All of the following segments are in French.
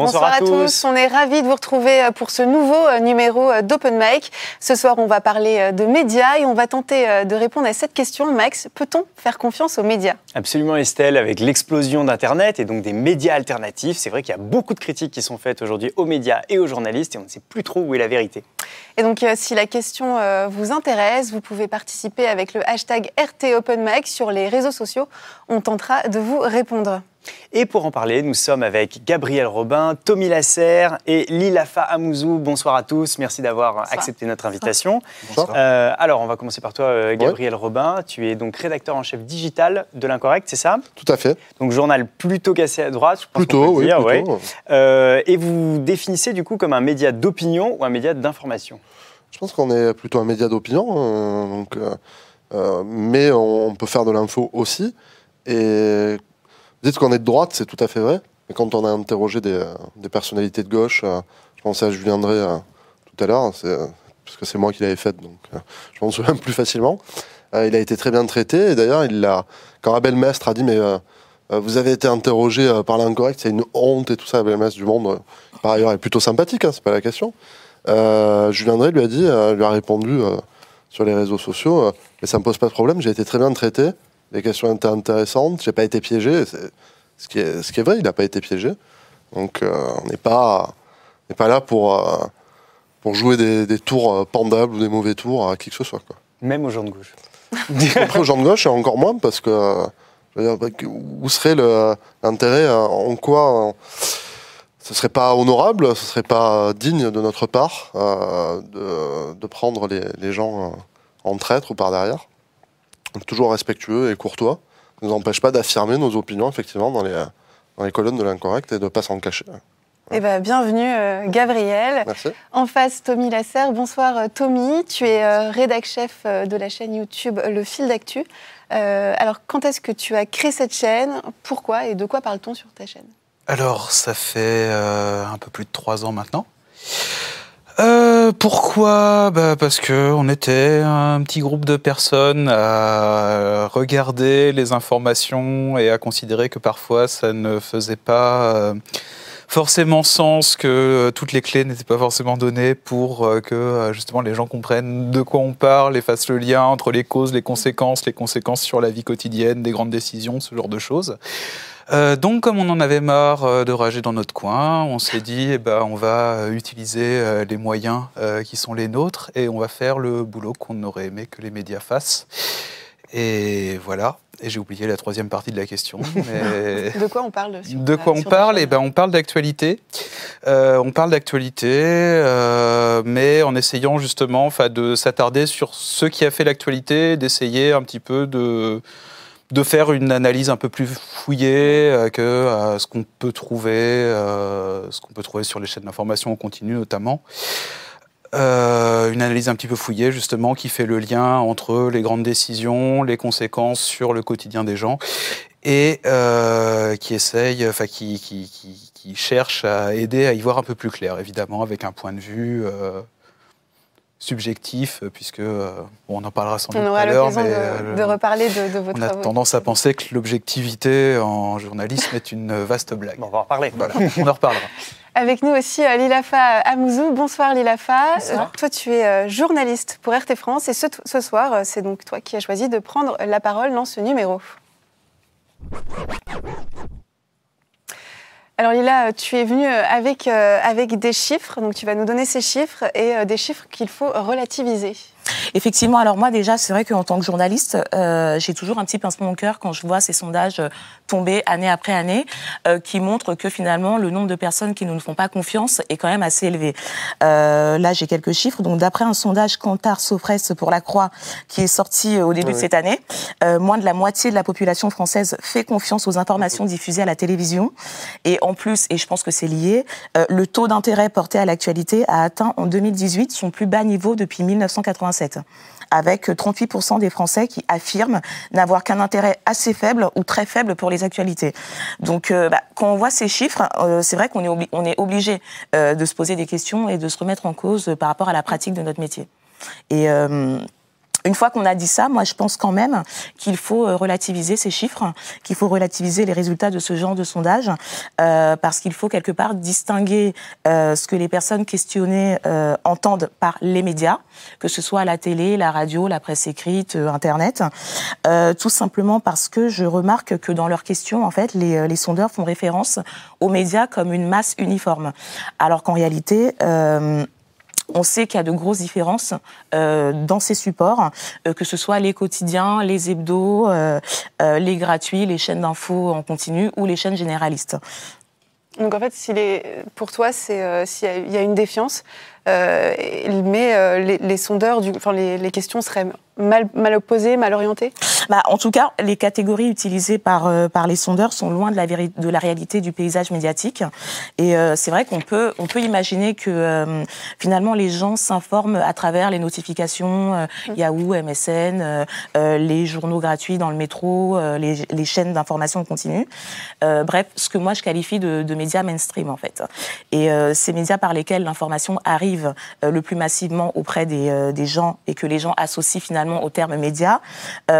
Bonsoir, à, tous. On est ravis de vous retrouver euh, pour ce nouveau euh, numéro euh, d'Open Mic. Ce soir, on va parler de médias et on va tenter de répondre à cette question. Max, peut-on faire confiance aux médias? Absolument, Estelle. Avec l'explosion d'Internet et donc des médias alternatifs, c'est vrai qu'il y a beaucoup de critiques qui sont faites aujourd'hui aux médias et aux journalistes et on ne sait plus trop où est la vérité. Et donc, si la question vous intéresse, vous pouvez participer avec le hashtag RT Open Mic sur les réseaux sociaux. On tentera de vous répondre. Et pour en parler, nous sommes avec Gabriel Robin, Tommy Lasserre et Lilafa Amouzou. Bonsoir à tous, merci d'avoir accepté notre invitation. Bonsoir. Euh, alors, on va commencer par toi, euh, Gabriel Robin. Tu es donc rédacteur en chef digital de l'Incorrect, c'est ça? Tout à fait. Donc, journal plutôt cassé à droite, je pense Plutôt, oui. Dire, euh, et vous définissez du coup comme un média d'opinion ou un média d'information? Je pense qu'on est plutôt un média d'opinion, donc, mais on peut faire de l'info aussi. Et Dites qu'on est de droite, c'est tout à fait vrai. Mais quand on a interrogé des, des personnalités de gauche, euh, je pensais à Julien Drey euh, tout à l'heure, euh, parce que c'est moi qui l'avais fait, donc je m'en souviens plus facilement. il a été très bien traité, et d'ailleurs, quand Abel Mestre a dit, mais vous avez été interrogé par l'incorrect, c'est une honte et tout ça, Abel Mestre du Monde, par ailleurs, est plutôt sympathique, hein, c'est pas la question. Julien Drey lui a dit, lui a répondu sur les réseaux sociaux, mais ça me pose pas de problème, j'ai été très bien traité, les questions étaient intéressantes. J'ai pas été piégé. Ce qui, est, ce qui est vrai, il n'a pas été piégé. Donc euh, on n'est pas, pas là pour, euh, pour jouer des, tours euh, pendables ou des mauvais tours à qui que ce soit. Quoi. Même aux gens de gauche. Après aux gens de gauche, et encore moins parce que où serait l'intérêt En quoi ce serait pas honorable, ce serait pas digne de notre part de, de, prendre les, les gens en traître ou par derrière toujours respectueux et courtois. Ne nous empêche pas d'affirmer nos opinions, effectivement, dans les, dans les colonnes de l'incorrect et de ne pas s'en cacher. Eh ben, bienvenue euh, Gabriel. Merci. En face, Tommy Lasserre. Bonsoir euh, Tommy. Tu es euh, rédac chef de la chaîne YouTube Le Fil d'Actu. alors, quand est-ce que tu as créé cette chaîne? Pourquoi Et de quoi parle-t-on sur ta chaîne? Alors, ça fait un peu plus de trois ans maintenant. Euh, pourquoi? Bah Parce que on était un petit groupe de personnes à regarder les informations et à considérer que parfois ça ne faisait pas euh, forcément sens, que toutes les clés n'étaient pas forcément données pour euh, que justement les gens comprennent de quoi on parle et fassent le lien entre les causes, les conséquences, les conséquences sur la vie quotidienne, des grandes décisions, ce genre de choses. Euh, donc, comme on en avait marre euh, de rager dans notre coin, on s'est dit, eh ben, on va euh, utiliser les moyens qui sont les nôtres et on va faire le boulot qu'on aurait aimé que les médias fassent. Et voilà. Et j'ai oublié la troisième partie de la question. de quoi on parle De quoi on parle? Eh ben, on parle d'actualité. on parle d'actualité, mais en essayant justement, de s'attarder sur ce qui a fait l'actualité, d'essayer un petit peu de de faire une analyse un peu plus fouillée euh, que euh, ce qu'on peut trouver, euh, ce qu'on peut trouver sur les chaînes d'information en continu notamment. une analyse un petit peu fouillée justement qui fait le lien entre les grandes décisions, les conséquences sur le quotidien des gens et qui essaye, enfin qui, cherche à aider à y voir un peu plus clair, évidemment avec un point de vue subjectif, euh, puisque euh, on en parlera sans doute tout à l'heure. Mais de, euh, de, reparler de, de votre On a tendance à penser que l'objectivité en journalisme est une vaste blague. on va en reparler. on en reparlera. Avec nous aussi Lilafa Amouzou. Bonsoir Lilafa. Bonsoir. toi, tu es journaliste pour RT France et ce, ce soir, c'est donc toi qui as choisi de prendre la parole dans ce numéro. Alors Lila, tu es venue euh, avec, euh, avec des chiffres, donc tu vas nous donner ces chiffres et euh, des chiffres qu'il faut relativiser. Effectivement, alors moi déjà, c'est vrai qu'en tant que journaliste, euh, j'ai toujours un petit pincement au cœur quand je vois ces sondages euh, tomber année après année, euh, qui montrent que finalement le nombre de personnes qui ne nous font pas confiance est quand même assez élevé. Euh, là, j'ai quelques chiffres. Donc, d'après un sondage Kantar Sofres pour la Croix qui est sorti euh, au début de cette année, euh, moins de la moitié de la population française fait confiance aux informations diffusées à la télévision. Et en plus, et je pense que c'est lié, le taux d'intérêt porté à l'actualité a atteint en 2018 son plus bas niveau depuis 1987 avec 38% des Français qui affirment n'avoir qu'un intérêt assez faible ou très faible pour les actualités. Donc, euh, bah, quand on voit ces chiffres, euh, c'est vrai qu'on est, est obligé euh, de se poser des questions et de se remettre en cause par rapport à la pratique de notre métier. Et une fois qu'on a dit ça, moi je pense quand même qu'il faut euh, relativiser ces chiffres, qu'il faut relativiser les résultats de ce genre de sondage, euh, parce qu'il faut quelque part distinguer euh, ce que les personnes questionnées euh, entendent par les médias, que ce soit la télé, la radio, la presse écrite, euh, Internet, euh, tout simplement parce que je remarque que dans leurs questions, en fait, les, les sondeurs font référence aux médias comme une masse uniforme, alors qu'en réalité on sait qu'il y a de grosses différences euh, dans ces supports, euh, que ce soit les quotidiens, les hebdos, euh, les gratuits, les chaînes d'infos en continu ou les chaînes généralistes. Donc en fait, pour toi, c'est s'il y a une défiance, mais les, sondeurs, les, les questions seraient mal, mal opposées, mal orientées bah, En tout cas, les catégories utilisées par, euh, par les sondeurs sont loin de la, de la réalité du paysage médiatique. Et euh, c'est vrai qu'on peut, on peut imaginer que euh, finalement les gens s'informent à travers les notifications mmh. Yahoo, MSN, les journaux gratuits dans le métro, les, les, chaînes d'information continue. bref, ce que moi je qualifie de, de médias mainstream en fait. Et ces médias par lesquels l'information arrive le plus massivement auprès des, des gens et que les gens associent finalement au terme média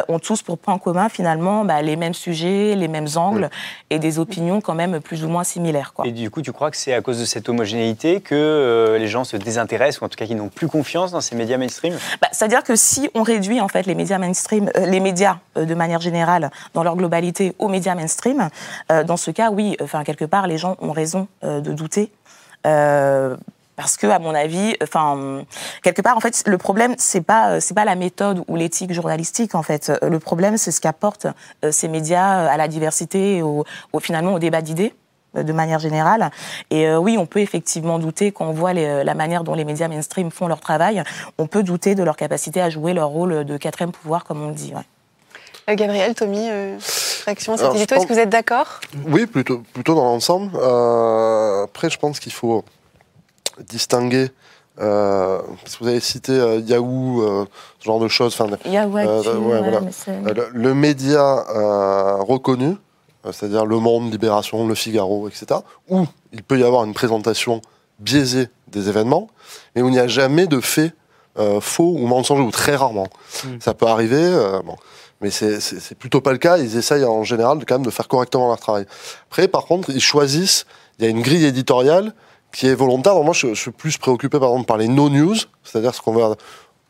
ont tous pour point commun finalement bah, les mêmes sujets, les mêmes angles mmh. et des opinions quand même plus ou moins similaires. Quoi. Et du coup, tu crois que c'est à cause de cette homogénéité que euh, les gens se désintéressent ou en tout cas qu'ils n'ont plus confiance dans ces médias mainstream? Bah, C'est-à-dire que si on réduit en fait les médias mainstream, euh, les médias euh, de manière générale dans leur globalité aux médias mainstream, euh, dans ce cas, oui, enfin quelque part, les gens ont raison euh, de douter. Euh, parce que à mon avis enfin quelque part en fait le problème c'est pas c'est pas la méthode ou l'éthique journalistique en fait le problème c'est ce qu'apportent euh, ces médias à la diversité et au, au finalement au débat d'idées euh, de manière générale. Et euh, oui, on peut effectivement douter quand on voit les, la manière dont les médias mainstream font leur travail. On peut douter de leur capacité à jouer leur rôle de quatrième pouvoir, comme on le dit. Ouais. Euh, Gabriel, Tommy, euh, réaction à cette édito, est-ce que vous êtes d'accord? Oui, plutôt, plutôt dans l'ensemble. Euh, après, je pense qu'il faut distinguer euh, parce que vous avez cité euh, Yahoo, euh, ce genre de choses. Yahoo, ouais, voilà. le, le, média reconnu, c'est-à-dire Le Monde, Libération, Le Figaro, etc., où il peut y avoir une présentation biaisée des événements, mais où il n'y a jamais de faits faux ou mensongers, ou très rarement. Mm. Ça peut arriver. bon. Mais c'est plutôt pas le cas. Ils essayent en général de, quand même de faire correctement leur travail. Après, par contre, ils choisissent. Il y a une grille éditoriale qui est volontaire. moi, je, je, suis plus préoccupé par exemple par les no-news, c'est-à-dire ce qu'on va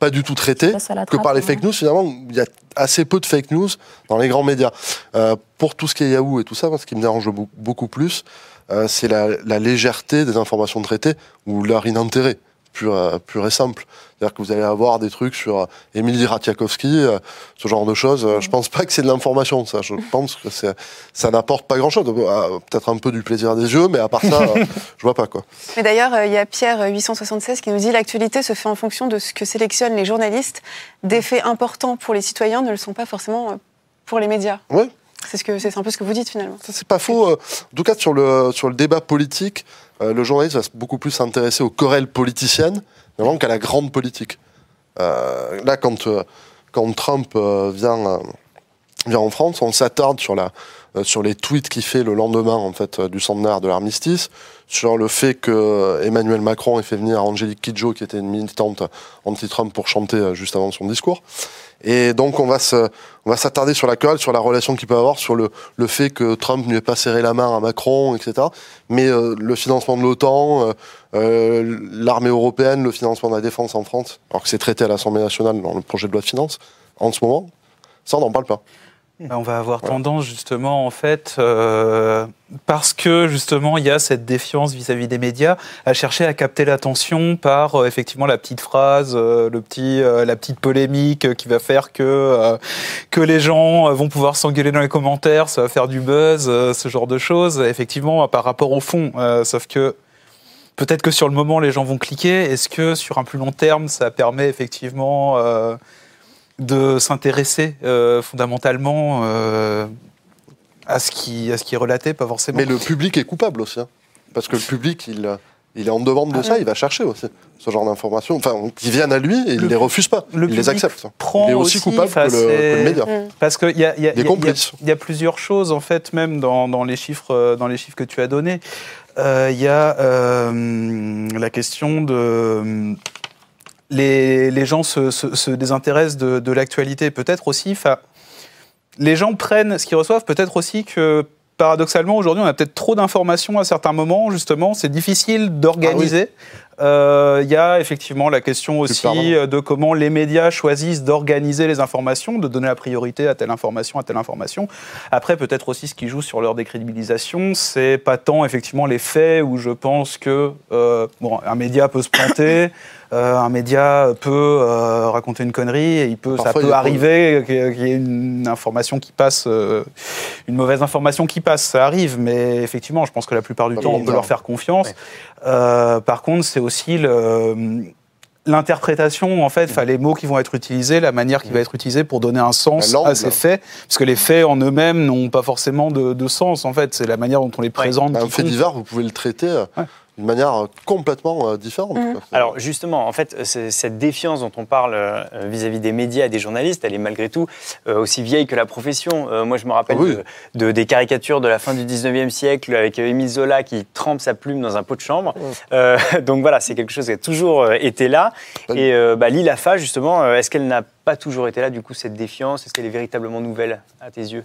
pas du tout traiter, que par les fake news. Finalement, il y a assez peu de fake news dans les grands médias. Euh, pour tout ce qui est Yahoo et tout ça, ce qui me dérange beaucoup plus, euh, c'est la, la, légèreté des informations traitées ou leur inintérêt pur, euh, pur et simple. C'est-à-dire que vous allez avoir des trucs sur Émilie Ratsiakowski, euh, ce genre de choses. Euh, je pense pas que c'est de l'information, ça. Je pense que ça n'apporte pas grand-chose. Peut-être un peu du plaisir des yeux, mais à part ça, je vois pas quoi. Mais d'ailleurs, il y a Pierre 876 qui nous dit l'actualité se fait en fonction de ce que sélectionnent les journalistes. Des faits importants pour les citoyens ne le sont pas forcément pour les médias. Oui. C'est ce que c'est un peu ce que vous dites finalement. Ça c'est pas faux. En tout cas sur le sur le débat politique, euh, le journaliste va beaucoup plus s'intéresser aux querelles politiciennes qu'à la grande politique. Euh, là, quand, euh, Trump vient, en France, on s'attarde sur les tweets qu'il fait le lendemain en fait, du centenaire de l'armistice, sur le fait que Emmanuel Macron ait fait venir Angélique Kidjo, qui était une militante anti-Trump, pour chanter juste avant son discours. Et donc on va se, on va s'attarder sur la querelle, sur la relation qu'il peut avoir, sur le, le fait que Trump ne lui ait pas serré la main à Macron, etc. Mais euh, le financement de l'OTAN, euh, euh, l'armée européenne, le financement de la défense en France, alors que c'est traité à l'Assemblée nationale dans le projet de loi de finances, en ce moment, ça on n'en parle pas. Bah, on va avoir voilà. tendance justement en fait, euh, parce que justement il y a cette défiance vis-à-vis -vis des médias, à chercher à capter l'attention par euh, effectivement la petite phrase, euh, le petit, euh, la petite polémique euh, qui va faire que euh, que les gens vont pouvoir s'engueuler dans les commentaires, ça va faire du buzz, ce genre de choses. Effectivement par rapport au fond, sauf que peut-être que sur le moment les gens vont cliquer. Est-ce que sur un plus long terme ça permet effectivement de s'intéresser euh, fondamentalement euh, à, ce qui, à ce qui est relaté, pas forcément. Mais le public est coupable aussi, hein, parce que le public, il, il est en demande de ah ça, ouais. il va chercher aussi ce genre d'informations, enfin, qui viennent à lui et il ne les refuse pas, il les accepte. il est aussi, aussi coupable que le, que le, média. Parce qu'il y a, y, a, y, y, y a plusieurs choses, en fait, même dans, dans, les, chiffres, dans les chiffres que tu as donnés. Il euh, y a euh, la question de les, les gens se, se, se désintéressent de, de l'actualité. Peut-être aussi, les gens prennent ce qu'ils reçoivent, peut-être aussi que paradoxalement, aujourd'hui, on a peut-être trop d'informations à certains moments, justement. C'est difficile d'organiser. Il euh, y a effectivement la question aussi de comment les médias choisissent d'organiser les informations, de donner la priorité à telle information, à telle information. Après, peut-être aussi ce qui joue sur leur décrédibilisation, c'est pas tant effectivement les faits où je pense que euh, bon, un média peut se planter. Euh, un média peut euh, raconter une connerie et il peut, ça peut arriver qu'il y ait une information qui passe, euh, une mauvaise information qui passe, ça arrive, mais effectivement, je pense que la plupart du temps, on peut leur faire confiance. Par contre, c'est aussi le l'interprétation, en fait, enfin, les mots qui vont être utilisés, la manière qui va être utilisée pour donner un sens à ces faits, parce que les faits en eux-mêmes n'ont pas forcément de, sens, en fait, c'est la manière dont on les présente. Un fait divers, vous pouvez le traiter d'une manière euh, complètement euh, différente. Mmh. Alors justement, en fait, cette défiance dont on parle euh, vis-à-vis des médias et des journalistes, elle est malgré tout aussi vieille que la profession. moi, je me rappelle ah de, des caricatures de la fin du 19e siècle avec Émile Zola qui trempe sa plume dans un pot de chambre. donc voilà, c'est quelque chose qui a toujours été là. Et bah, Lila Fa, justement, est-ce qu'elle n'a pas toujours été là, du coup, cette défiance Est-ce qu'elle est véritablement nouvelle à tes yeux?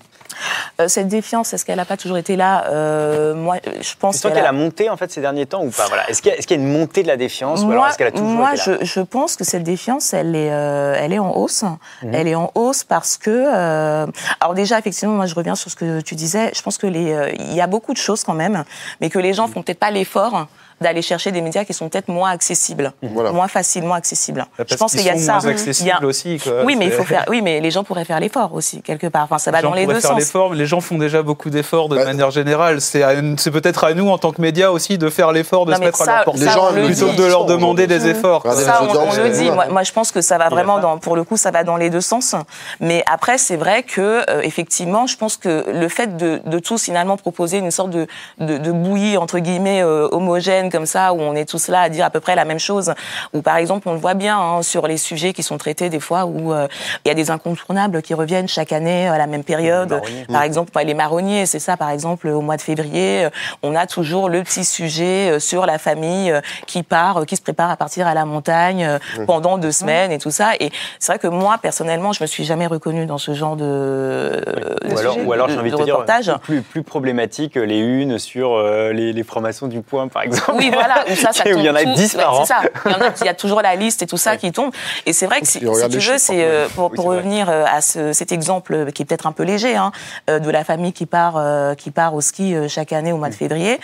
Cette défiance, est-ce qu'elle n'a pas toujours été là? Moi, je pense. C'est qu'elle a... monté, en fait, ces derniers temps ou pas? Voilà. Est-ce qu'il y, a une montée de la défiance Moi, ou alors est-ce qu'elle a toujours moi été là? je, je, pense que cette défiance, elle est, euh, elle est en hausse. Mhm. Elle est en hausse parce que, euh, alors déjà, effectivement, moi je reviens sur ce que tu disais. Je pense que les, euh, il y a beaucoup de choses quand même, mais que les gens font peut-être pas l'effort d'aller chercher des médias qui sont peut-être moins accessibles, moins facilement accessibles. Parce je pense qu'il y a ça. Moins accessibles aussi. Quoi. Oui, mais il faut faire. Oui, mais les gens pourraient faire l'effort aussi quelque part. Enfin, ça va dans les deux faire sens. Les gens font déjà beaucoup d'efforts de manière générale. C'est peut-être à nous en tant que médias aussi de faire l'effort de se mettre à leur portée plutôt que de leur demander des efforts. Ça, on, le dit. Moi, je pense que ça va vraiment dans. Pour le coup, ça va dans les deux sens. Mais après, c'est vrai que euh, effectivement, je pense que le fait de, de tous finalement proposer une sorte de, de, de bouillie entre guillemets euh, homogène comme ça, où on est tous là à dire à peu près la même chose, ou par exemple, on le voit bien hein, sur les sujets qui sont traités des fois, où euh, il y a des incontournables qui reviennent chaque année à la même période. Par exemple, les marronniers, c'est ça, par exemple, au mois de février, euh, on a toujours le petit sujet euh, sur la famille qui part, qui se prépare à partir à la montagne pendant deux semaines et tout ça. Et c'est vrai que moi, personnellement, je me suis jamais reconnue dans ce genre de, ou alors, ou alors, j'ai envie de, te dire plus, plus problématique les unes sur les, les formations du point, par exemple. Oui, voilà. Où ça, ça tombe il y en a 10 par an. Il, y en a, il y a toujours la liste et tout ça qui tombe. Et c'est vrai que si, tu veux, c'est euh, pour, pour revenir euh, à ce, cet exemple qui est peut-être un peu léger, hein, euh, de la famille qui part, qui part au ski chaque année au mois de mm. février.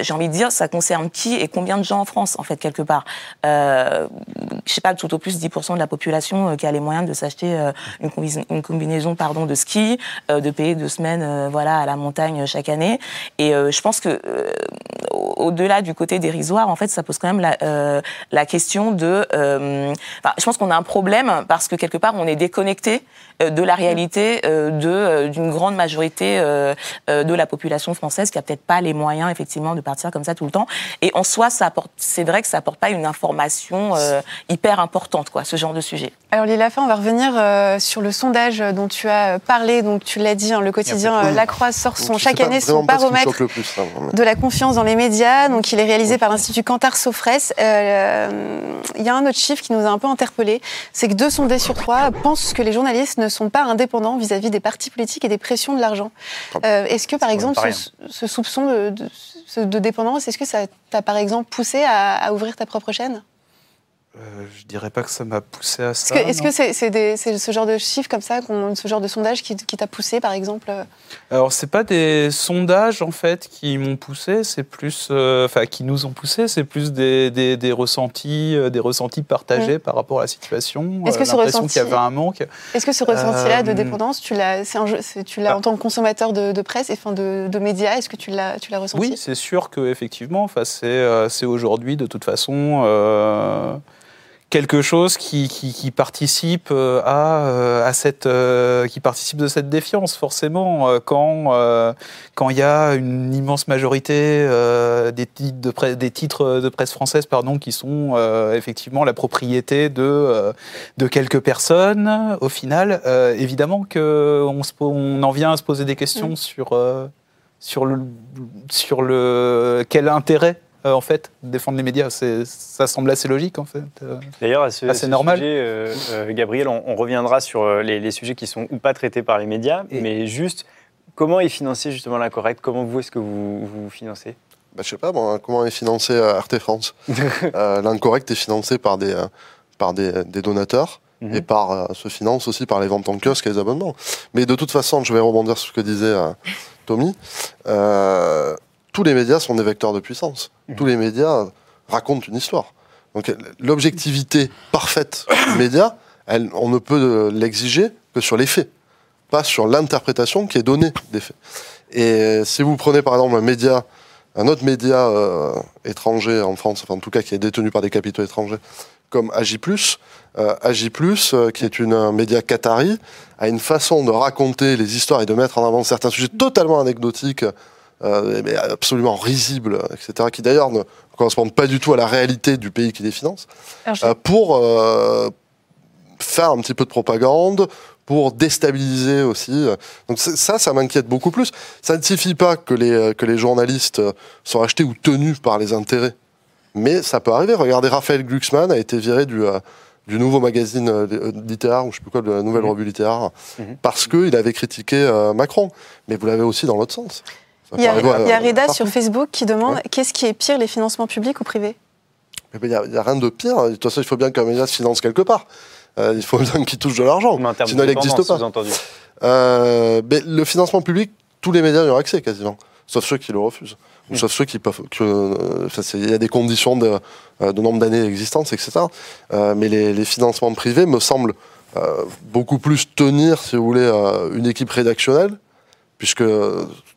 J'ai envie de dire, ça concerne qui et combien de gens en France, en fait, quelque part. Euh, je sais pas, tout au plus 10% de la population qui a les moyens de s'acheter une, une, combinaison, pardon, de ski, de payer deux semaines, voilà, à la montagne chaque année. Et je pense que au-delà du côté dérisoire, en fait, ça pose quand même la, euh, la question de. Euh, je pense qu'on a un problème parce que quelque part, on est déconnecté euh, de la réalité de d'une grande majorité de la population française qui a peut-être pas les moyens effectivement de partir comme ça tout le temps. Et en soi, ça apporte, c'est vrai que ça apporte pas une information hyper importante, quoi, ce genre de sujet. Alors Lila on va revenir sur le sondage dont tu as parlé. Donc tu l'as dit, hein, le quotidien La Croix sort son chaque année son baromètre hein, de la confiance dans les médias. Donc il est réalisé par l'Institut Cantar Sofres. Euh, il y a un autre chiffre qui nous a un peu interpellés, c'est que deux sondés sur trois pensent que les journalistes ne sont pas indépendants vis-à-vis des partis politiques et des pressions de l'argent. Euh, est-ce que par exemple ce, soupçon de, dépendance, est-ce que ça t'a par exemple poussé à ouvrir ta propre chaîne? Euh, je dirais pas que ça m'a poussé à ça. Est-ce que c'est ce genre de chiffres comme ça, ce genre de sondage qui, t'a poussé, par exemple euh Alors, c'est pas des sondages en fait qui m'ont poussé, c'est plus, euh, enfin, qui nous ont poussé, c'est plus des, des, ressentis, des ressentis partagés mmh. par rapport à la situation. Est-ce que ce ressenti, qu'il y avait un manque Est-ce que ce ressenti-là de dépendance, tu l'as, ah. en tant que consommateur de, presse et enfin de, de médias, est-ce que tu l'as, ressenti? Oui, c'est sûr que effectivement, enfin, c'est aujourd'hui de toute façon quelque chose qui, qui, participe euh, à, euh, à cette euh, qui participe de cette défiance forcément quand quand il y a une immense majorité des titres de presse, des titres de presse française pardon qui sont effectivement la propriété de de quelques personnes au final évidemment que on, on, en vient à se poser des questions mm. sur sur le sur le quel intérêt en fait, défendre les médias. Ça semble assez logique, en fait. D'ailleurs, c'est normal. Gabriel, on, reviendra sur les, sujets qui sont ou pas traités par les médias, mais juste, comment est financé justement l'incorrect? Comment vous, est-ce que vous, vous financez? Bah, Je sais pas, comment est financé Arte France? L'incorrect est financé par des, par des, donateurs et mhm. par, se finance aussi par les ventes en kiosque et les abonnements. Mais de toute façon, je vais rebondir sur ce que disait Tommy, euh, tous les médias sont des vecteurs de puissance. Mmh. Tous les médias racontent une histoire. Donc l'objectivité parfaite des médias, on ne peut l'exiger que sur les faits, pas sur l'interprétation qui est donnée des faits. Et si vous prenez par exemple un média, un autre média euh, étranger en France, enfin en tout cas qui est détenu par des capitaux étrangers, comme Agi+, euh, Agi+, euh, qui est une, un média qatari, a une façon de raconter les histoires et de mettre en avant certains sujets totalement anecdotiques, euh, mais absolument risibles, etc., qui d'ailleurs ne correspondent pas du tout à la réalité du pays qui les finance, pour faire un petit peu de propagande, pour déstabiliser aussi. Donc ça, ça m'inquiète beaucoup plus. Ça ne signifie pas que les, que les journalistes sont achetés ou tenus par les intérêts mais ça peut arriver. Regardez, Raphaël Glucksmann a été viré du, euh, du nouveau magazine euh, euh, littéraire, ou je sais plus quoi, de la nouvelle mhm. revue littéraire, mhm. parce qu'il avait critiqué Macron. Mais vous l'avez aussi dans l'autre sens. Il y, a, Reda sur Facebook qui demande qu'est-ce qui est pire, les financements publics ou privés? Il n'y a, rien de pire. De toute façon, il faut bien qu'un média se finance quelque part. il faut bien qu'il touche de l'argent. Sinon, il n'existe pas. mais le financement public, tous les médias y ont accès quasiment, sauf ceux qui le refusent sauf ceux qui peuvent. Euh, il y a des conditions de, euh, de nombre d'années d'existence, etc. Euh, mais les, financements privés me semblent beaucoup plus tenir, si vous voulez, une équipe rédactionnelle, puisque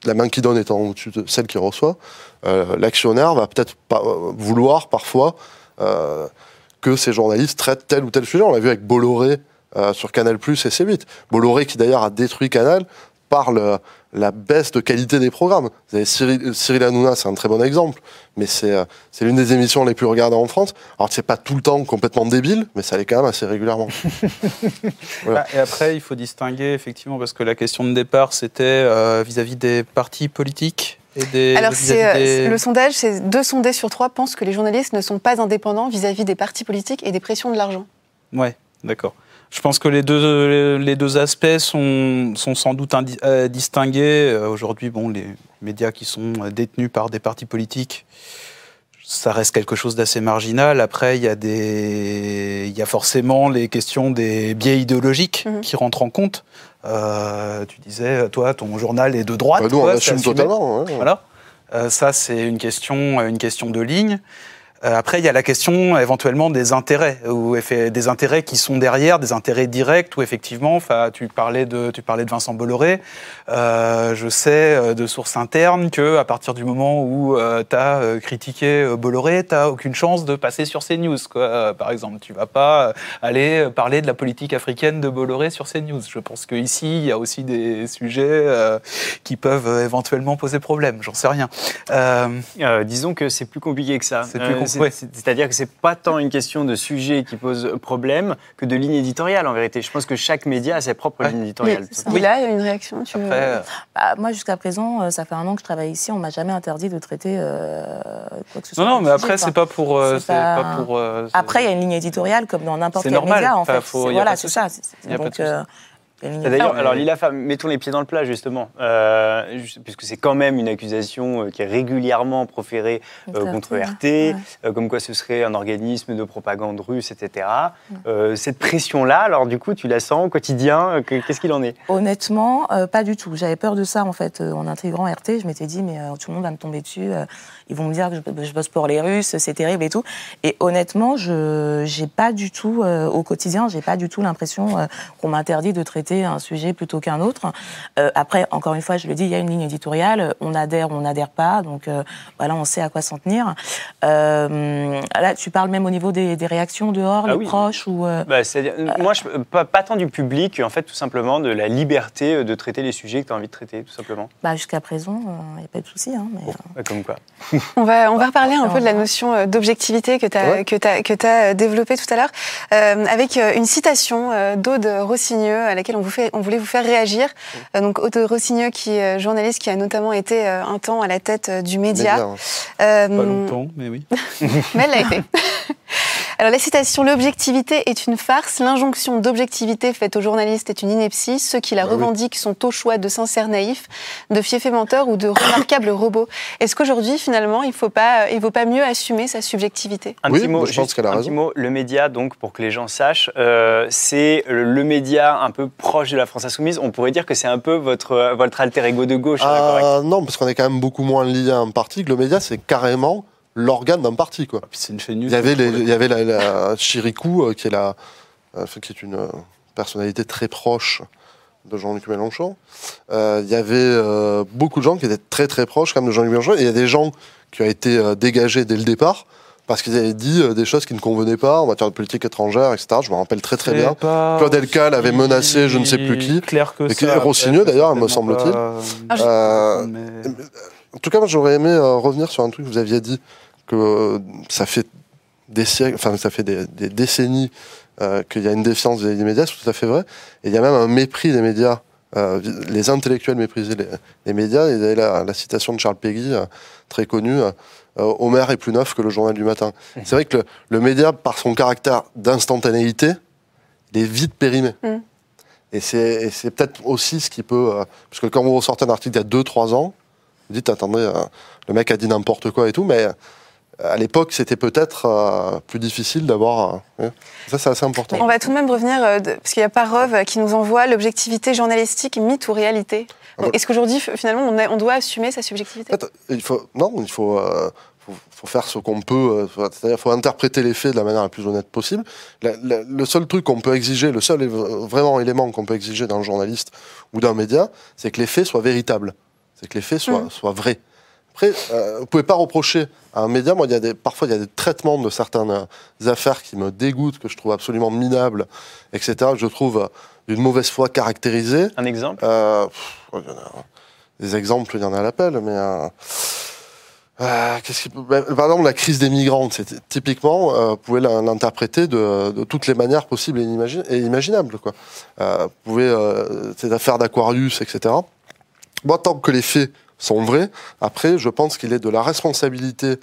la main qui donne étant au-dessus de celle qui reçoit, l'actionnaire va peut-être pas vouloir parfois que ces journalistes traitent tel ou tel sujet. On l'a vu avec Bolloré sur Canal et C8. Bolloré qui d'ailleurs a détruit Canal par la baisse de qualité des programmes. Vous avez Cyril, Cyril Hanouna, c'est un très bon exemple, mais c'est euh, l'une des émissions les plus regardées en France. Alors c'est pas tout le temps complètement débile, mais ça l'est quand même assez régulièrement. Ah, et après, il faut distinguer effectivement, parce que la question de départ, c'était euh, vis-à-vis des partis politiques. Et des, Alors, c'est le sondage, c'est deux sondés sur trois pensent que les journalistes ne sont pas indépendants vis-à-vis des partis politiques et des pressions de l'argent. Ouais, d'accord. Je pense que les deux, les deux aspects sont, sont sans doute euh, distingués. Euh, aujourd'hui, bon, les médias qui sont détenus par des partis politiques, ça reste quelque chose d'assez marginal. Après, il y, a des... il y a forcément les questions des biais idéologiques mhm. qui rentrent en compte. Euh, tu disais, toi, ton journal est de droite. Bah nous, on assume totalement. Voilà. ça, c'est une question, une question de ligne. Euh, après, il y a la question éventuellement des intérêts, ou des intérêts qui sont derrière, des intérêts directs, où effectivement, tu parlais de, tu parlais de Vincent Bolloré. Euh, je sais euh, de sources internes que à partir du moment où tu as critiqué Bolloré, tu n'as aucune chance de passer sur CNews, quoi. par exemple. Tu vas pas aller parler de la politique africaine de Bolloré sur CNews. Je pense qu'ici, il y a aussi des sujets qui peuvent éventuellement poser problème. J'en sais rien. disons que c'est plus compliqué que ça. C'est plus c'est-à-dire que c'est pas tant une question de sujet qui pose problème que de ligne éditoriale en vérité. Je pense que chaque média a ses propres lignes éditoriales. Oui, là, il y a une réaction. Tu euh, bah, moi, jusqu'à présent, euh, ça fait un an que je travaille ici. On m'a jamais interdit de traiter euh, quoi que ce soit. Non, non, mais après, c'est pas pour. Pas... pour après, il y a une ligne éditoriale comme dans n'importe quel média. En fait. voilà, c'est ça. Donc, D'ailleurs, alors Lila mettons les pieds dans le plat justement, euh, puisque c'est quand même une accusation euh, qui est régulièrement proférée euh, contre RT, comme quoi ce serait un organisme de propagande russe, etc. cette pression-là, alors du coup, tu la sens au quotidien Qu'est-ce qu'il en est? Honnêtement, pas du tout. J'avais peur de ça en fait en intégrant RT. Je m'étais dit, mais tout le monde va me tomber dessus. ils vont me dire que je, bosse pour les Russes, c'est terrible et tout. Et honnêtement, je j'ai pas du tout au quotidien, j'ai pas du tout l'impression qu'on m'interdit de traiter un sujet plutôt qu'un autre. Euh, après, encore une fois, je le dis, il y a une ligne éditoriale. On adhère, on n'adhère pas. Donc euh, voilà, on sait à quoi s'en tenir. Euh, là, tu parles même au niveau des, réactions dehors, ah les proches ou. Bah, moi, je, pas, pas, tant du public, en fait, tout simplement de la liberté de traiter les sujets que tu as envie de traiter, tout simplement. Bah, Jusqu'à présent, il n'y a pas de souci. Hein, bah, comme quoi. on va, on va reparler un peu de la notion d'objectivité que tu as, que as, que as développée tout à l'heure, avec une citation d'Aude Rossigneux, à laquelle on, vous fait, on voulait vous faire réagir. donc Otto Rossigneux, qui est journaliste, qui a notamment été un temps à la tête du média. Pas longtemps, mais oui. mais elle l'a été. Alors la citation L'objectivité est une farce, l'injonction d'objectivité faite aux journalistes est une ineptie, ceux qui la bah revendiquent sont au choix de sincères naïfs, de fiefs menteurs ou de remarquables robots. Est-ce qu'aujourd'hui, finalement, il ne faut pas, il vaut pas mieux assumer sa subjectivité? Un oui, petit mot, je pense qu'elle a un Petit mot, le média, donc, pour que les gens sachent, euh, c'est le média un peu proche de la France Insoumise. On pourrait dire que c'est un peu votre, votre alter ego de gauche. Ah, non, parce qu'on est quand même beaucoup moins lié à un parti que le média, c'est carrément l'organe d'un parti. Quoi. c'est une chaîne il y avait, il y avait la, Chirikou, euh, qui, est la, euh, qui est une euh, personnalité très proche de Jean-Luc Mélenchon. il y avait beaucoup de gens qui étaient très très proches quand même de Jean-Luc Mélenchon. Et il y a des gens qui ont été dégagés dès le départ parce qu'ils avaient dit des choses qui ne convenaient pas en matière de politique étrangère, etc. Je me rappelle très très bien. Claude Elcal avait menacé je ne sais plus qui. Clair que ça. Rossigneux d'ailleurs, me semble-t-il. En tout cas, j'aurais aimé revenir sur un truc que vous aviez dit que ça fait des siècles, enfin ça fait des, décennies euh, qu'il y a une défiance des, médias, c'est tout à fait vrai. Et il y a même un mépris des médias. Euh, les intellectuels méprisaient les, médias. Et la, la, citation de Charles Péguy, euh, très connue, Homer est plus neuf que le journal du matin. Mmh. C'est vrai que le, média, par son caractère d'instantanéité, il est vite périmé. Mmh. Et c'est peut-être aussi ce qui peut... parce que quand vous ressortez un article il y a 2-3 ans, vous dites, attendez, le mec a dit n'importe quoi et tout, mais à l'époque, c'était peut-être euh, plus difficile d'avoir. Euh, ça, c'est assez important. On va tout de même revenir, euh, parce qu'il y a Parov qui nous envoie l'objectivité journalistique, mythe ou réalité. Ah. Est-ce qu'aujourd'hui, finalement, on, doit assumer sa subjectivité? Il faut, Non, il faut, faut, faire ce qu'on peut. C'est-à-dire, il faut interpréter les faits de la manière la plus honnête possible. le seul truc qu'on peut exiger, le seul vraiment élément qu'on peut exiger d'un journaliste ou d'un média, c'est que les faits soient véritables. C'est que les faits soient, mmh. soient vrais. Après, euh, vous pouvez pas reprocher à un média. Moi, il y a des, parfois, il y a des traitements de certaines euh, affaires qui me dégoûtent, que je trouve absolument minables, etc., que je trouve euh, d'une mauvaise foi caractérisée. Un exemple? Des exemples, il y en a à l'appel, mais. qu'est-ce qui ben, par exemple, la crise des migrants, c'est typiquement, vous pouvez l'interpréter de, toutes les manières possibles et, imaginables. Quoi. vous pouvez, ces affaires d'Aquarius, etc. Moi, tant que les faits sont vrais. Après, je pense qu'il est de la responsabilité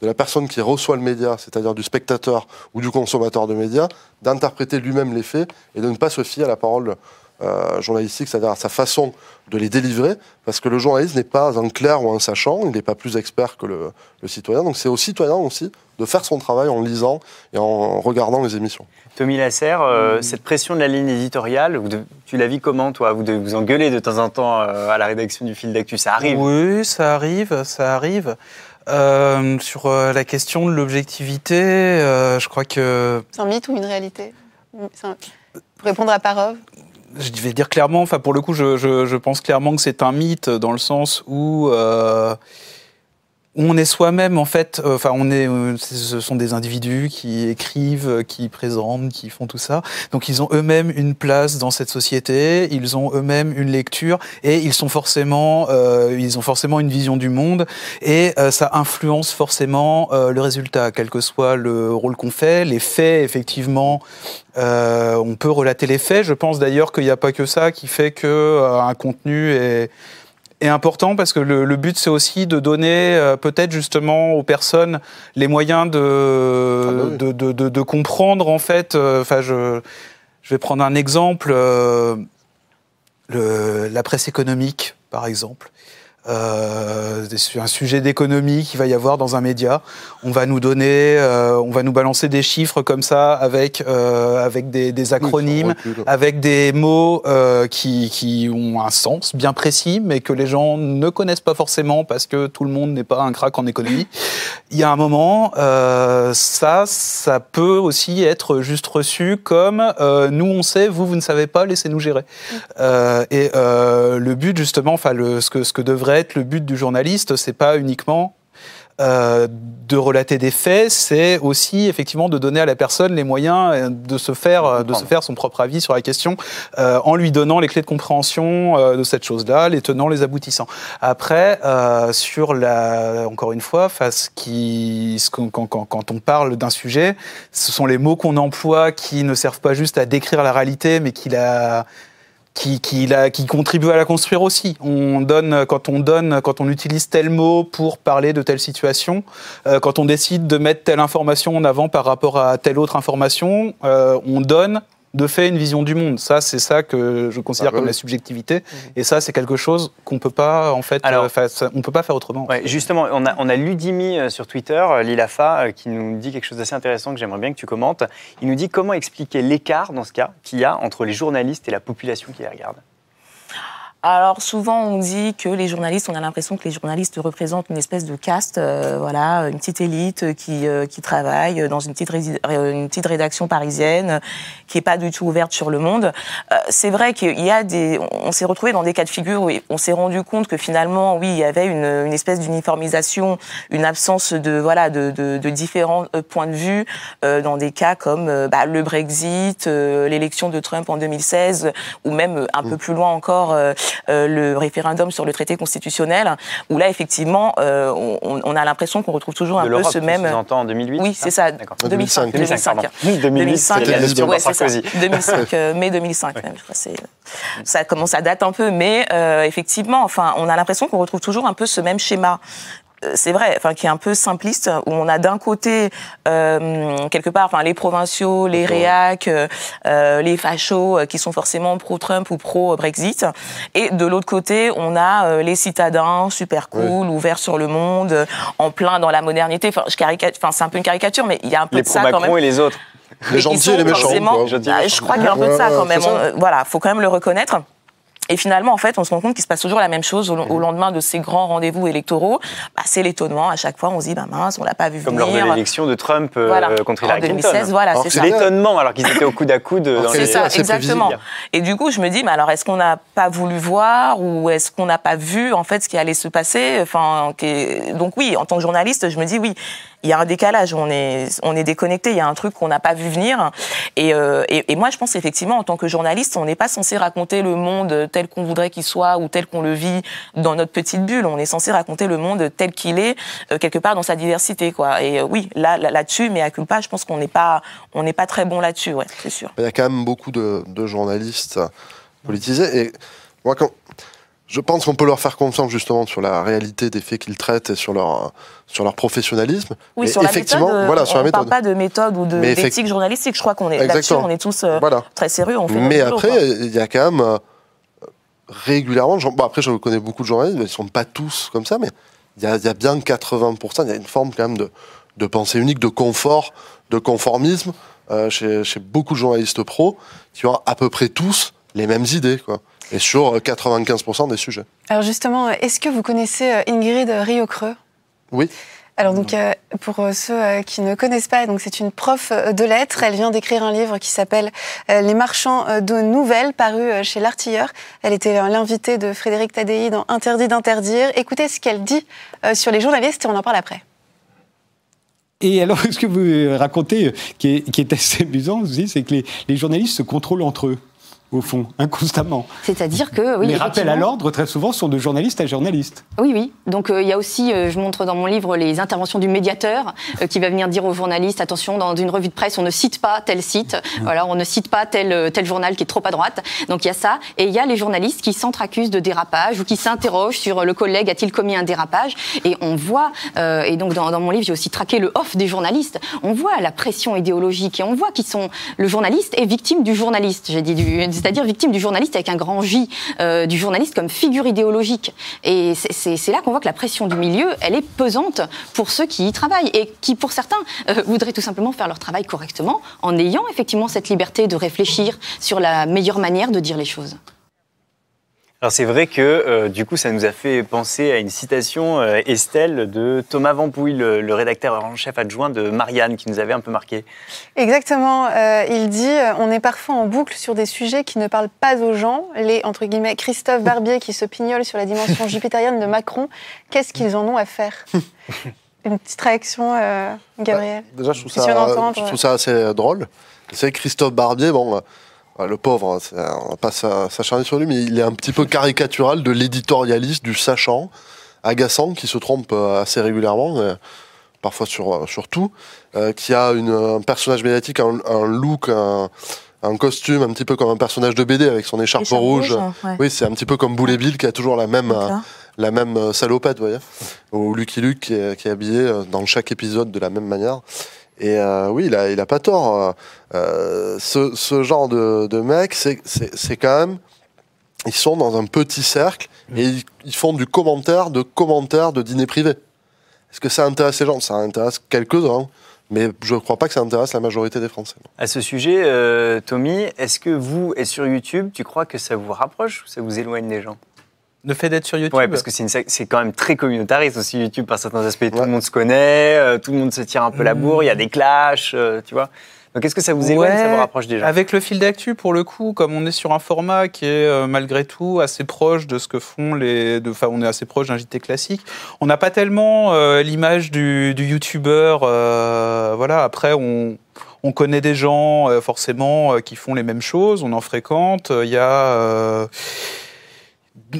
de la personne qui reçoit le média, c'est-à-dire du spectateur ou du consommateur de médias, d'interpréter lui-même les faits et de ne pas se fier à la parole euh, journalistique, c'est-à-dire à sa façon de les délivrer, parce que le journaliste n'est pas un clair ou un sachant, il n'est pas plus expert que le, citoyen. Donc c'est au citoyen aussi de faire son travail en lisant et en regardant les émissions. Tommy Lasserre, euh, cette pression de la ligne éditoriale, tu la vis comment, toi? Vous devez vous engueuler de temps en temps euh, à la rédaction du fil d'actu, ça arrive? Oui, ça arrive, ça arrive. Euh, sur la question de l'objectivité, je crois que... C'est un mythe ou une réalité? Pour répondre à Parov? Je vais dire clairement, enfin pour le coup, je, je, pense clairement que c'est un mythe dans le sens où on est soi-même en fait. Euh, enfin, on est. Euh, ce sont des individus qui écrivent, euh, qui présentent, qui font tout ça. Donc, ils ont eux-mêmes une place dans cette société. Ils ont eux-mêmes une lecture et ils sont forcément. ils ont forcément une vision du monde et ça influence forcément le résultat, quel que soit le rôle qu'on fait. Les faits, effectivement, on peut relater les faits. Je pense d'ailleurs qu'il n'y a pas que ça qui fait que un contenu est est important parce que le, but, c'est aussi de donner euh, peut-être justement aux personnes les moyens de, ah bah de, de, de, comprendre, en fait. Euh, enfin, je, je vais prendre un exemple. Euh, le, la presse économique, par exemple euh, un sujet d'économie qu'il va y avoir dans un média. On va nous donner, euh, on va nous balancer des chiffres comme ça avec euh, avec des, des acronymes, avec des mots euh, qui, qui ont un sens bien précis, mais que les gens ne connaissent pas forcément parce que tout le monde n'est pas un crack en économie. Il y a un moment, euh, ça, ça peut aussi être juste reçu comme nous on sait, vous vous ne savez pas, laissez-nous gérer. et le but justement, enfin ce que ce que devrait le but du journaliste, c'est pas uniquement euh, de relater des faits, c'est aussi effectivement de donner à la personne les moyens euh, de se faire, de se faire son propre avis sur la question euh, en lui donnant les clés de compréhension de cette chose-là, les tenants, les aboutissants. Après, sur la, encore une fois, face qui, quand, quand, quand on parle d'un sujet, ce sont les mots qu'on emploie qui ne servent pas juste à décrire la réalité, mais qui la qui, qui, la, qui contribue à la construire aussi. On donne, quand on donne, quand on utilise tel mot pour parler de telle situation, euh, quand on décide de mettre telle information en avant par rapport à telle autre information, euh, on donne de fait une vision du monde. Ça, c'est ça que je considère bah comme la subjectivité. Mmh. Et ça, c'est quelque chose qu'on peut pas, en fait, Alors, on peut pas faire autrement. justement, on a, on a Ludimi sur Twitter, Lilafa, qui nous dit quelque chose d'assez intéressant que j'aimerais bien que tu commentes. Il nous dit comment expliquer l'écart, dans ce cas, qu'il y a entre les journalistes et la population qui les regarde. Alors souvent on dit que les journalistes, on a l'impression que les journalistes représentent une espèce de caste, euh, voilà, une petite élite qui, euh, qui travaille dans une petite, une petite rédaction parisienne, qui est pas du tout ouverte sur le monde. Euh, c'est vrai qu'il y a des, on s'est retrouvé dans des cas de figure où on s'est rendu compte que finalement, oui, il y avait une, une espèce d'uniformisation, une absence de voilà de, de, de différents points de vue dans des cas comme bah, le Brexit, l'élection de Trump en 2016, ou même un peu mmh. plus loin encore. Euh, le référendum sur le traité constitutionnel, où là, effectivement, euh, on, a l'impression qu'on retrouve toujours un peu ce même. Vous en 2008 Oui, c'est ça. 2005. 2005. 2005, 2005 mai 2005. Ça commence à date un peu, mais euh, effectivement, enfin, on a l'impression qu'on retrouve toujours un peu ce même schéma. Euh, c'est vrai, enfin qui est un peu simpliste, où on a d'un côté euh, quelque part, enfin les provinciaux, les réacs, euh, les fachos qui sont forcément pro-Trump ou pro-Brexit, et de l'autre côté, on a les citadins super cool, ouverts sur le monde, en plein dans la modernité. Enfin, je enfin c'est un peu une caricature, mais il y a un peu de ça quand même. et les autres. Les gentils et les méchants. Bah, je crois qu'il y a un peu de ça quand même. voilà, faut quand même le reconnaître. Et finalement, en fait, on se rend compte qu'il se passe toujours la même chose au, mhm. lendemain de ces grands rendez-vous électoraux. Bah, c'est l'étonnement. À chaque fois, on se dit, bah mince, on l'a pas vu Comme venir. Comme lors de l'élection de Trump euh, contre Hillary en 2016, voilà, c'est ça. L'étonnement, alors qu'ils étaient au coude à coude dans C'est ça, exactement. Et du coup, je me dis, mais alors, est-ce qu'on n'a pas voulu voir ou est-ce qu'on n'a pas vu, en fait, ce qui allait se passer? Enfin, donc oui, en tant que journaliste, je me dis, oui, il y a un décalage, on est, on est déconnecté, il y a un truc qu'on n'a pas vu venir. Et, euh, et, et, moi, je pense effectivement, en tant que journaliste, on n'est pas censé raconter le monde tel qu'on voudrait qu'il soit ou tel qu'on le vit dans notre petite bulle. On est censé raconter le monde tel qu'il est, euh, quelque part dans sa diversité. Quoi. Et euh, oui, là, là-dessus, mais à culpa, je pense qu'on n'est pas, pas très bon là-dessus, c'est sûr. Il y a quand même beaucoup de, de journalistes politisés. Et moi, quand, je pense qu'on peut leur faire confiance justement sur la réalité des faits qu'ils traitent et sur leur, sur leur professionnalisme. Oui, sur effectivement, la méthode, voilà, sur on ne parle pas de méthode ou d'éthique journalistique. Je crois qu'on est là-dessus, on est tous euh, très sérieux. On fait mais après, il y a quand même euh, régulièrement, bon, après je connais beaucoup de journalistes, ils ne sont pas tous comme ça, mais il y a, y a, bien 80%, il y a une forme quand même de, de pensée unique, de confort, de conformisme euh, chez, chez beaucoup de journalistes pros qui ont à peu près tous les mêmes idées. Quoi et sur 95% des sujets. Alors justement, est-ce que vous connaissez euh, Ingrid Riocreux Oui. Alors donc euh, pour euh, ceux qui ne connaissent pas, donc c'est une prof de lettres. Elle vient d'écrire un livre qui s'appelle Les marchands de nouvelles, paru chez l'Artilleur. Elle était l'invitée de Frédéric Tadei dans Interdit d'interdire. Écoutez ce qu'elle dit sur les journalistes et on en parle après. Et alors, ce que vous racontez, qui est, assez amusant aussi, c'est que les journalistes se contrôlent entre eux au fond, inconstamment. C'est-à-dire que, oui. Les rappels à l'ordre, très souvent, sont de journaliste à journaliste. Oui, oui. Donc, euh, il y a aussi, euh, je montre dans mon livre, les interventions du médiateur euh, qui va venir dire aux journalistes attention, dans une revue de presse, on ne cite pas tel site, voilà, on ne cite pas tel, tel journal qui est trop à droite. Donc, il y a ça. Et il y a les journalistes qui s'entre-accusent de dérapage ou qui s'interrogent sur le collègue a-t-il commis un dérapage. Et on voit, et donc dans, dans mon livre, j'ai aussi traqué le off des journalistes, on voit la pression idéologique et on voit qu'ils sont. Le journaliste est victime du journaliste. J'ai dit du c'est-à-dire victime du journaliste avec un grand J, euh, du journaliste comme figure idéologique. Et c'est là qu'on voit que la pression du milieu, elle est pesante pour ceux qui y travaillent et qui, pour certains, euh, voudraient tout simplement faire leur travail correctement en ayant effectivement cette liberté de réfléchir sur la meilleure manière de dire les choses. Alors c'est vrai que euh, du coup ça nous a fait penser à une citation euh, Estelle de Thomas Vampouille, le, rédacteur en chef adjoint de Marianne, qui nous avait un peu marqué. Exactement. Euh, il dit on est parfois en boucle sur des sujets qui ne parlent pas aux gens. Les entre guillemets Christophe Barbier qui se pignole sur la dimension jupitérienne de Macron. Qu'est-ce qu'ils en ont à faire? Une petite réaction, Gabriel. Bah, déjà je trouve, ça, je trouve ça assez drôle. C'est Christophe Barbier, bon le pauvre, hein, on va pas s'acharner sur lui, mais il est un petit peu caricatural de l'éditorialiste, du sachant, agaçant, qui se trompe euh, assez régulièrement, parfois sur, euh, sur tout, euh, qui a une, un personnage médiatique, un, look, un costume un petit peu comme un personnage de BD avec son écharpe, rouge. Oui, c'est un petit peu comme Boulet Bill qui a toujours la même, la même salopette, vous voyez. Ou Lucky Luke qui est, qui est, habillé dans chaque épisode de la même manière. Et oui, il a, pas tort. ce, ce, genre de, de mec, c'est quand même ils sont dans un petit cercle et ils, font du commentaire de commentaires de dîner privé. Est-ce que ça intéresse les gens? Ça intéresse quelques-uns, mais je ne crois pas que ça intéresse la majorité des Français. À ce sujet, euh, Tommy, est-ce que vous, et sur YouTube, tu crois que ça vous rapproche ou ça vous éloigne des gens? Le fait d'être sur YouTube Oui, parce que c'est quand même très communautariste aussi YouTube par certains aspects. Tout le monde se connaît, euh, tout le monde se tire un peu la bourre, il y a des clashs, euh, tu vois. Donc est-ce que ça vous éloigne, ça vous rapproche déjà Avec le fil d'actu, pour le coup, comme on est sur un format qui est euh, malgré tout assez proche de ce que font les, enfin on est assez proche d'un JT classique, on n'a pas tellement euh, l'image du, du youtubeur. Euh, voilà, après on, on connaît des gens forcément qui font les mêmes choses, on en fréquente. Il y a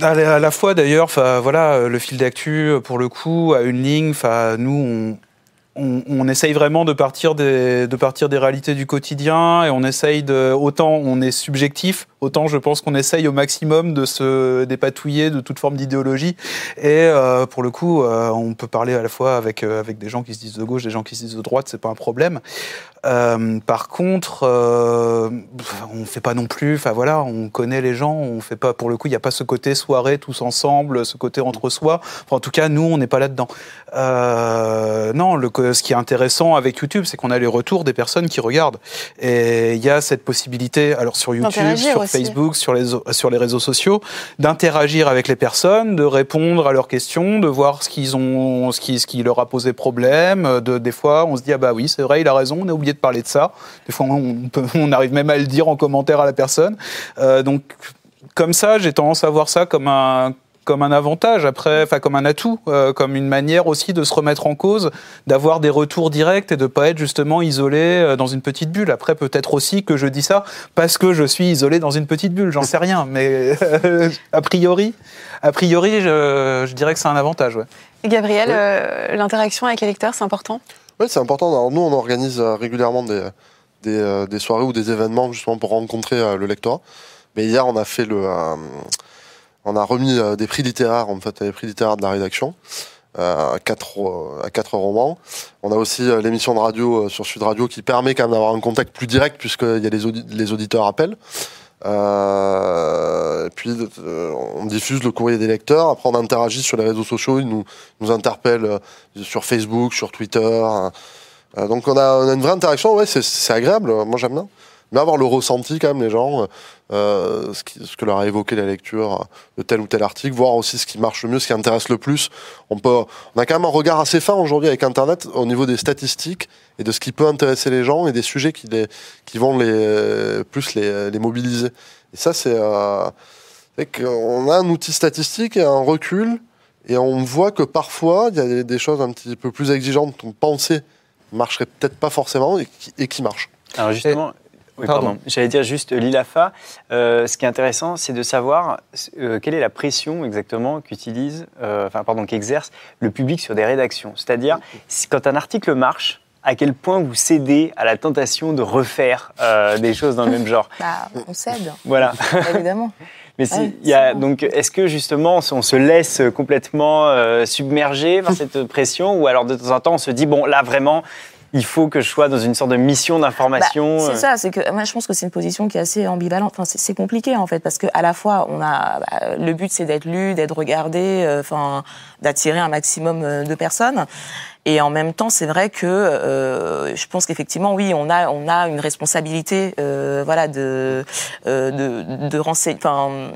à la fois d'ailleurs, voilà, le fil d'actu pour le coup a une ligne. Nous, on, essaye vraiment de partir, des, de partir des réalités du quotidien et on essaye de. Autant on est subjectif, autant je pense qu'on essaye au maximum de se dépatouiller de toute forme d'idéologie. Et euh, pour le coup, euh, on peut parler à la fois avec, euh, avec des gens qui se disent de gauche, des gens qui se disent de droite, c'est pas un problème. par contre, on fait pas non plus. Enfin voilà, on connaît les gens. On fait pas. Pour le coup, il n'y a pas ce côté soirée tous ensemble, ce côté entre soi. en tout cas, nous, on n'est pas là-dedans. non, le, ce qui est intéressant avec YouTube, c'est qu'on a les retours des personnes qui regardent. Et il y a cette possibilité, alors sur YouTube, sur Facebook, sur les, sur les réseaux sociaux, d'interagir avec les personnes, de répondre à leurs questions, de voir ce, qu'ils ont, ce, qui, ce qui leur a posé problème. De, des fois, on se dit, ah bah oui, c'est vrai, il a raison, on a oublié de parler de ça. Des fois, on, peut, on arrive même à le dire en commentaire à la personne. Euh, donc, comme ça, j'ai tendance à voir ça comme un comme un avantage, après, enfin comme un atout, euh, comme une manière aussi de se remettre en cause, d'avoir des retours directs et de pas être justement isolé euh, dans une petite bulle. Après, peut-être aussi que je dis ça parce que je suis isolé dans une petite bulle, j'en sais rien, mais a priori, a priori, je, dirais que c'est un avantage. Ouais. Et Gabriel, euh, l'interaction avec les lecteurs, c'est important? Oui, c'est important. Alors, nous, on organise régulièrement des, des, des, soirées ou des événements justement pour rencontrer le lectorat. Mais hier, on a fait le on a remis euh, des prix littéraires, en fait, des prix littéraires de la rédaction. Euh, euh, à quatre romans. On a aussi l'émission de radio sur Sud Radio qui permet quand même d'avoir un contact plus direct puisqu'il y a les, les auditeurs appellent. et puis on diffuse le courrier des lecteurs. Après on interagit sur les réseaux sociaux, ils nous, interpellent sur Facebook, sur Twitter. donc on a, on a, une vraie interaction, ouais, c'est agréable, moi j'aime bien mais avoir le ressenti quand même les gens, euh, ce, que leur a évoqué la lecture de tel ou tel article, voir aussi ce qui marche le mieux, ce qui intéresse le plus. On peut, on a quand même un regard assez fin aujourd'hui avec Internet au niveau des statistiques et de ce qui peut intéresser les gens et des sujets qui, les, qui vont les, plus les, mobiliser. Et ça, c'est, euh, on a un outil statistique et un recul et on voit que parfois il y a des choses un petit peu plus exigeantes qu'on pensait marcheraient peut-être pas forcément et qui, et marchent. Alors justement, pardon. J'allais dire juste Lilafa. Euh, ce qui est intéressant, c'est de savoir euh, quelle est la pression exactement qu'utilise, euh, enfin pardon, qu'exerce le public sur des rédactions. C'est-à-dire, quand un article marche, à quel point vous cédez à la tentation de refaire des choses dans le même genre? Bah, On cède. Voilà. Évidemment. Mais si, y a, donc, est-ce que justement on se laisse complètement submerger par cette pression ou alors de temps en temps on se dit bon là vraiment il faut que je sois dans une sorte de mission d'information. Bah, c'est euh. ça, c'est que moi je pense que c'est une position qui est assez ambivalente. Enfin, c'est compliqué en fait parce que à la fois on a bah, le but c'est d'être lu, d'être regardé, euh, enfin d'attirer un maximum euh, de personnes. Et en même temps, c'est vrai que je pense qu'effectivement, oui, on a on a une responsabilité, voilà, de de, de renseigner, enfin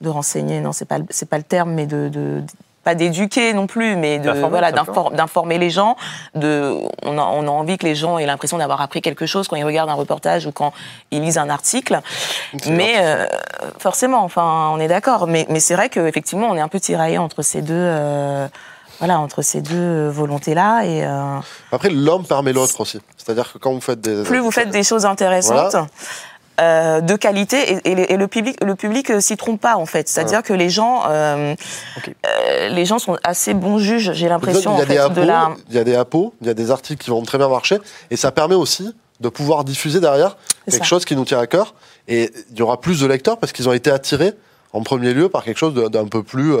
de renseigner, non, c'est pas c'est pas le terme, mais de, de pas d'éduquer non plus, mais de voilà d'informer les gens. De, on a, on a envie que les gens aient l'impression d'avoir appris quelque chose quand ils regardent un reportage ou quand ils lisent un article. Mais euh, forcément, enfin, on est d'accord. Mais, mais c'est vrai qu'effectivement, on est un peu tiraillé entre ces deux. Euh, voilà, entre ces deux volontés-là. Et euh, Après, l'homme permet l'autre aussi. C'est-à-dire que quand vous faites des... Plus vous faites des choses intéressantes, euh, de qualité et, le public le public euh, s'y trompe pas en fait. C'est-à-dire que les gens euh, les gens sont assez bons juges j'ai l'impression il y a des appos il y a des articles qui vont très bien marcher et ça permet aussi de pouvoir diffuser derrière quelque chose qui nous tient à cœur. Et il y aura plus de lecteurs parce qu'ils ont été attirés en premier lieu par quelque chose d'un peu plus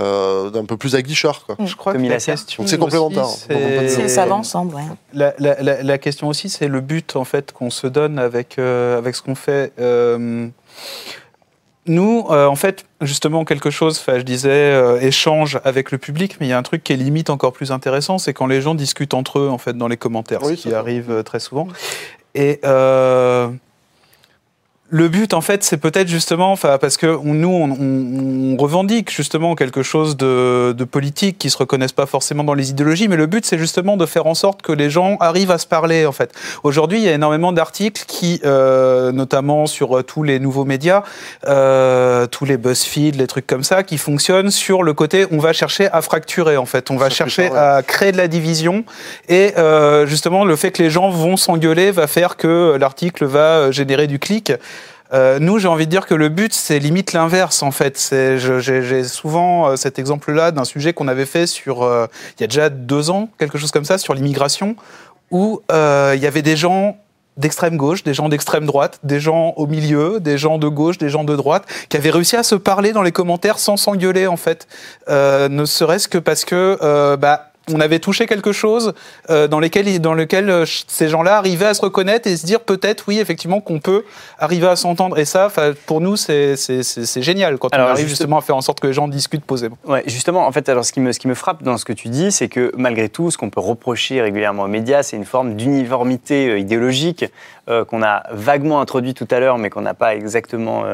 euh, euh, d'un peu plus aguicheur. Quoi. Je crois que la question, c'est complémentaire. Ça va ensemble. Ouais. La, la, la, question aussi, c'est le but en fait qu'on se donne avec euh, avec ce qu'on fait. nous, en fait, justement, quelque chose, je disais, échange avec le public, mais il y a un truc qui est limite encore plus intéressant, c'est quand les gens discutent entre eux, en fait, dans les commentaires, ce qui arrive très souvent. Et le but, en fait, c'est peut-être justement, enfin, parce que nous, on, revendique justement quelque chose de, politique qui se reconnaissent pas forcément dans les idéologies, mais le but, c'est justement de faire en sorte que les gens arrivent à se parler, en fait. Aujourd'hui, il y a énormément d'articles qui, euh, notamment sur euh, tous les nouveaux médias, euh, tous les BuzzFeed, les trucs comme ça, qui fonctionnent sur le côté, on va chercher à fracturer, en fait. On va chercher à créer de la division, et justement, le fait que les gens vont s'engueuler va faire que l'article va générer du clic. Euh, nous, j'ai envie de dire que le but, c'est limite l'inverse, en fait. J'ai souvent euh, cet exemple-là d'un sujet qu'on avait fait sur, euh, il y a déjà deux ans, quelque chose comme ça, sur l'immigration, où il y avait des gens d'extrême gauche, des gens d'extrême droite, des gens au milieu, des gens de gauche, des gens de droite, qui avaient réussi à se parler dans les commentaires sans s'engueuler, en fait. ne serait-ce que parce que, bah, on avait touché quelque chose euh, dans, lesquels, dans lequel euh, ces gens-là arrivaient à se reconnaître et se dire peut-être, oui, effectivement, qu'on peut arriver à s'entendre. Et ça, pour nous, c'est génial quand on arrive justement à faire en sorte que les gens discutent posément. Ouais, justement, en fait, alors ce qui me, ce qui me frappe dans ce que tu dis, c'est que malgré tout, ce qu'on peut reprocher régulièrement aux médias, c'est une forme d'uniformité euh, qu'on a vaguement introduit tout à l'heure, mais qu'on n'a pas exactement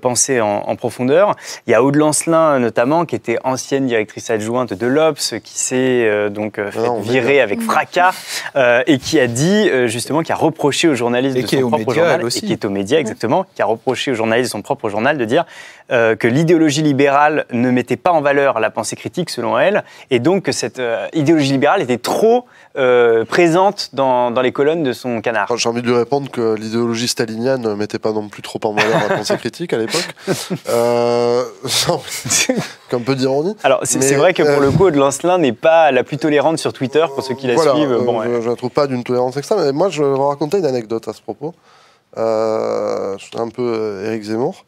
pensé en, profondeur. Il y a Aude Lancelin, notamment, qui était ancienne directrice adjointe de l'Obs, qui s'est euh, donc euh, fait virer avec fracas euh, et qui a dit justement, qui a reproché aux journalistes de son propre journal, aussi. et qui est aux médias exactement, qui a reproché aux journalistes de son propre journal de dire que l'idéologie libérale ne mettait pas en valeur la pensée critique selon elle, et donc que cette idéologie libérale était trop présente dans, dans, les colonnes de son canard. J'ai envie de lui répondre que l'idéologie stalinienne ne mettait pas non plus trop en valeur la pensée critique à l'époque. Euh, Comme peu d'ironie. Alors c'est vrai que pour le coup, de Lancelin n'est pas la plus tolérante sur Twitter pour ceux qui la suivent. Bon, je ne la trouve pas d'une tolérance extrême. Mais moi, je vais vous raconter une anecdote à ce propos. Euh, je suis un peu Eric Zemmour.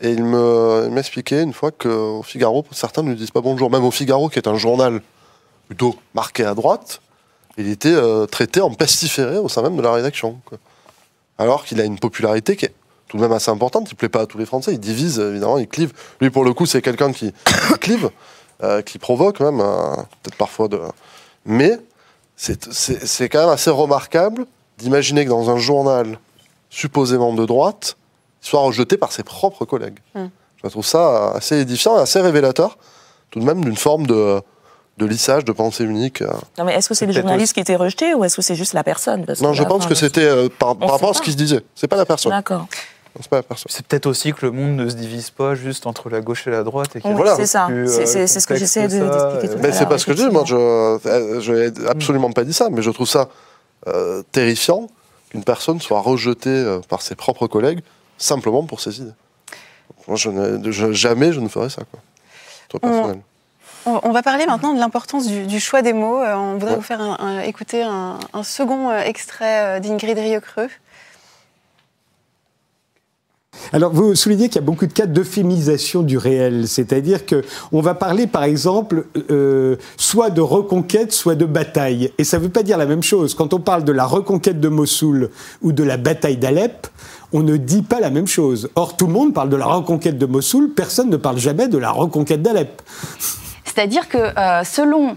Et il m'expliquait une fois qu'au Figaro, certains ne lui disent pas bonjour. Même au Figaro, qui est un journal plutôt marqué à droite, il était euh, traité en pestiféré au sein même de la rédaction. Alors qu'il a une popularité qui est tout de même assez importante. Il ne plaît pas à tous les Français. Il divise, évidemment, il clive. Lui, pour le coup, c'est quelqu'un qui clive. Euh, qui provoque même, euh, peut-être parfois de. Mais c'est quand même assez remarquable d'imaginer que dans un journal supposément de droite, il soit rejeté par ses propres collègues. Hmm. Je trouve ça assez édifiant et assez révélateur, tout de même, d'une forme de, de lissage, de pensée unique. Euh. Non, mais est-ce que c'est le journaliste qui était rejeté ou est-ce que c'est juste la personne? Non, je pense que c'était par, par rapport à ce qui se disait. C'est pas la personne. D'accord. C'est peut-être aussi que le monde ne se divise pas juste entre la gauche et la droite. Et voilà. C'est ça. Euh, c'est ce que j'essaie d'expliquer tout à l'heure. C'est pas ce que je dis. Moi, je n'ai absolument pas dit ça, mais je trouve ça euh, terrifiant qu'une personne soit rejetée euh, par ses propres collègues simplement pour ses idées. Moi, je, jamais je ne ferais ça. Quoi. personnel. On, va parler maintenant de l'importance du, choix des mots. on voudrait vous faire écouter un, un second extrait d'Ingrid Rieucreux. Alors, vous soulignez qu'il y a beaucoup de cas d'euphémisation du réel, c'est-à-dire que on va parler, par exemple, euh, soit de reconquête, soit de bataille, et ça ne veut pas dire la même chose. Quand on parle de la reconquête de Mossoul ou de la bataille d'Alep, on ne dit pas la même chose. Or, tout le monde parle de la reconquête de Mossoul, personne ne parle jamais de la reconquête d'Alep. C'est-à-dire que euh, selon